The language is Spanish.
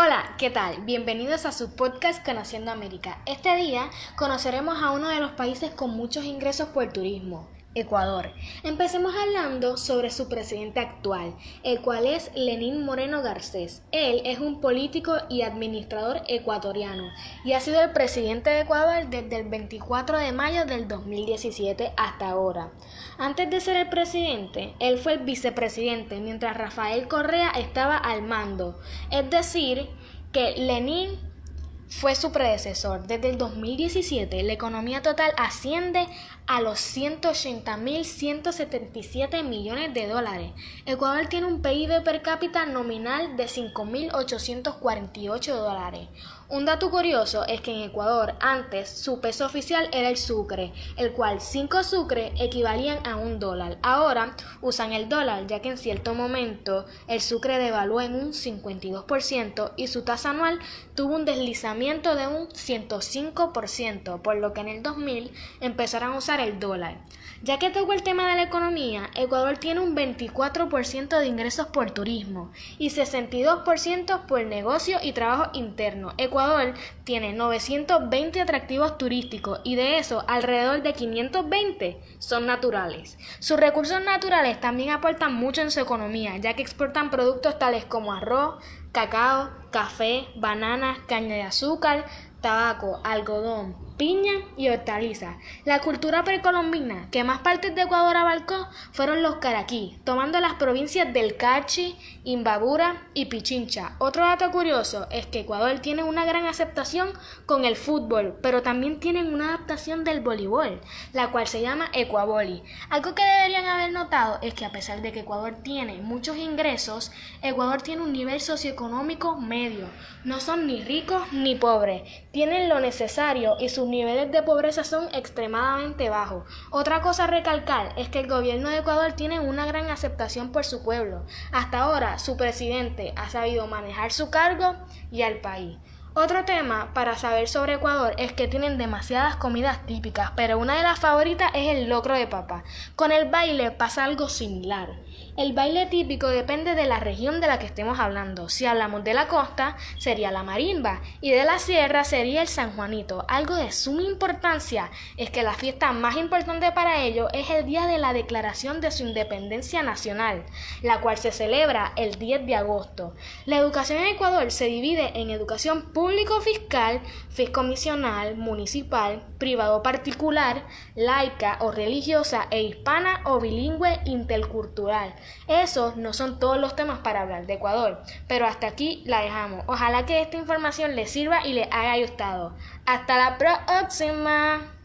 Hola, ¿qué tal? Bienvenidos a su podcast Conociendo América. Este día conoceremos a uno de los países con muchos ingresos por turismo, Ecuador. Empecemos hablando sobre su presidente actual, el cual es Lenín Moreno Garcés. Él es un político y administrador ecuatoriano y ha sido el presidente de Ecuador desde el 24 de mayo del 2017 hasta ahora. Antes de ser el presidente, él fue el vicepresidente mientras Rafael Correa estaba al mando. Es decir, que Lenin fue su predecesor. Desde el 2017, la economía total asciende a los 180.177 millones de dólares. Ecuador tiene un PIB per cápita nominal de 5.848 dólares. Un dato curioso es que en Ecuador antes su peso oficial era el sucre, el cual 5 sucre equivalían a un dólar. Ahora usan el dólar ya que en cierto momento el sucre devaluó en un 52% y su tasa anual tuvo un deslizamiento de un 105%, por lo que en el 2000 empezaron a usar el dólar. Ya que tocó el tema de la economía, Ecuador tiene un 24% de ingresos por turismo y 62% por negocio y trabajo interno. Ecuador tiene 920 atractivos turísticos y de eso alrededor de 520 son naturales. Sus recursos naturales también aportan mucho en su economía, ya que exportan productos tales como arroz, cacao, café, bananas, caña de azúcar, tabaco, algodón, piña y hortalizas. La cultura precolombina que más partes de Ecuador abarcó fueron los caraquí, tomando las provincias del Carchi, Imbabura y Pichincha. Otro dato curioso es que Ecuador tiene una gran aceptación con el fútbol, pero también tienen una adaptación del voleibol, la cual se llama Ecuaboli. Algo que deberían haber notado es que a pesar de que Ecuador tiene muchos ingresos, Ecuador tiene un nivel socioeconómico medio. No son ni ricos ni pobres, tienen lo necesario y sus niveles de pobreza son extremadamente bajos. Otra cosa a recalcar es que el gobierno de Ecuador tiene una gran aceptación por su pueblo. Hasta ahora su presidente ha sabido manejar su cargo y al país. Otro tema para saber sobre Ecuador es que tienen demasiadas comidas típicas, pero una de las favoritas es el locro de papa. Con el baile pasa algo similar. El baile típico depende de la región de la que estemos hablando. Si hablamos de la costa, sería la marimba y de la sierra sería el San Juanito. Algo de suma importancia es que la fiesta más importante para ellos es el día de la declaración de su independencia nacional, la cual se celebra el 10 de agosto. La educación en Ecuador se divide en educación público-fiscal, fiscomisional, municipal, privado particular, laica o religiosa e hispana o bilingüe intercultural. Esos no son todos los temas para hablar de Ecuador, pero hasta aquí la dejamos. Ojalá que esta información les sirva y les haya gustado. Hasta la próxima.